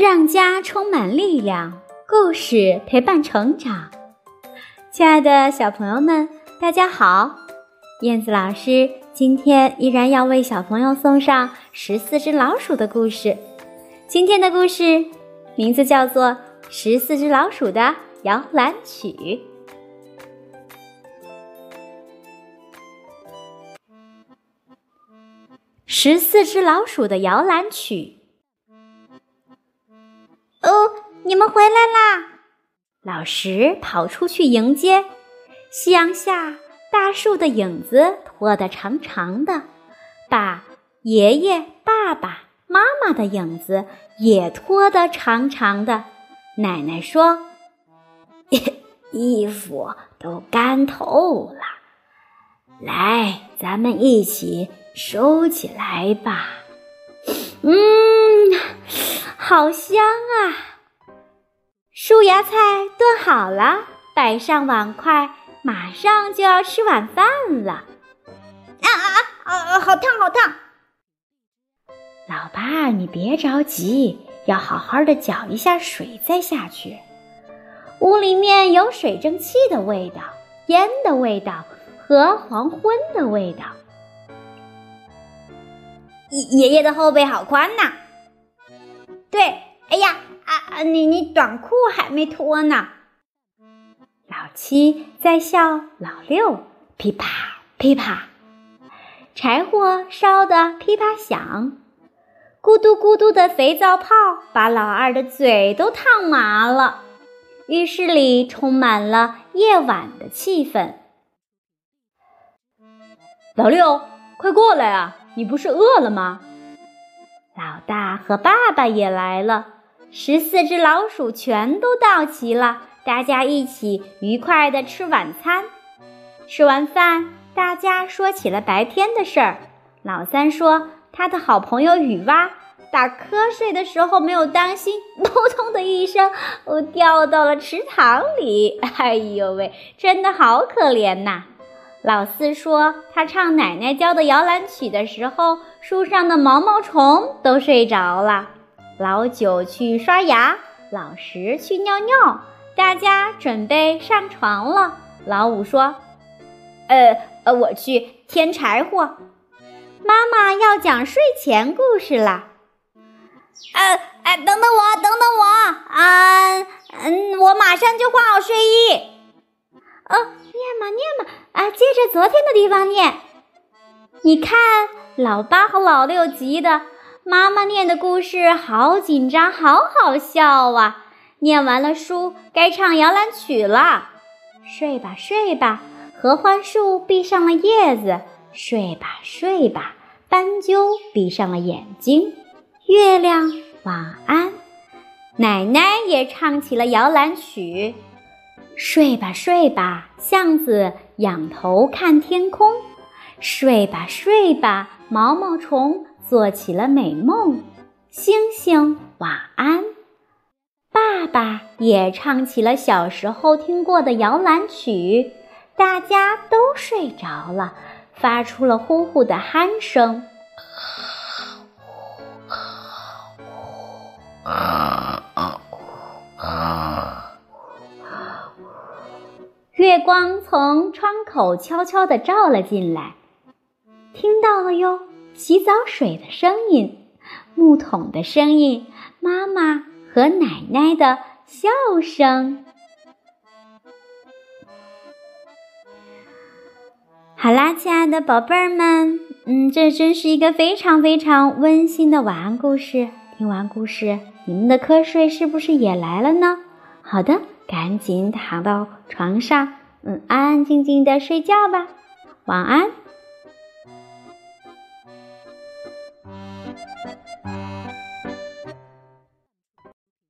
让家充满力量，故事陪伴成长。亲爱的小朋友们，大家好！燕子老师今天依然要为小朋友送上十四只老鼠的故事。今天的故事名字叫做《十四只老鼠的摇篮曲》。十四只老鼠的摇篮曲。你们回来啦！老石跑出去迎接。夕阳下，大树的影子拖得长长的，把爷爷、爸爸妈妈的影子也拖得长长的。奶奶说：“ 衣服都干透了，来，咱们一起收起来吧。”嗯。好香啊！树芽菜炖好了，摆上碗筷，马上就要吃晚饭了。啊啊啊！好烫，好烫！老爸，你别着急，要好好的搅一下水再下去。屋里面有水蒸气的味道、烟的味道和黄昏的味道。爷爷的后背好宽呐！对，哎呀，啊，你你短裤还没脱呢。老七在笑，老六噼啪噼啪，柴火烧得噼啪响，咕嘟咕嘟的肥皂泡把老二的嘴都烫麻了。浴室里充满了夜晚的气氛。老六，快过来啊！你不是饿了吗？老大和爸爸也来了，十四只老鼠全都到齐了，大家一起愉快地吃晚餐。吃完饭，大家说起了白天的事儿。老三说，他的好朋友雨蛙打瞌睡的时候没有当心，扑通的一声，我，掉到了池塘里。哎呦喂，真的好可怜呐！老四说，他唱奶奶教的摇篮曲的时候，树上的毛毛虫都睡着了。老九去刷牙，老十去尿尿，大家准备上床了。老五说：“呃呃，我去添柴火。”妈妈要讲睡前故事了。呃，哎，等等我，等等我，啊，嗯，我马上就换好睡衣。哦，念嘛念嘛。啊，接着昨天的地方念。你看，老八和老六急的，妈妈念的故事好紧张，好好笑啊！念完了书，该唱摇篮曲了。睡吧，睡吧，合欢树闭上了叶子。睡吧，睡吧，斑鸠闭上了眼睛。月亮，晚安。奶奶也唱起了摇篮曲。睡吧，睡吧，巷子仰头看天空。睡吧，睡吧，毛毛虫做起了美梦。星星晚安。爸爸也唱起了小时候听过的摇篮曲，大家都睡着了，发出了呼呼的鼾声。月光从窗口悄悄地照了进来，听到了哟，洗澡水的声音，木桶的声音，妈妈和奶奶的笑声。好啦，亲爱的宝贝儿们，嗯，这真是一个非常非常温馨的晚安故事。听完故事，你们的瞌睡是不是也来了呢？好的。赶紧躺到床上，嗯，安安静静的睡觉吧，晚安。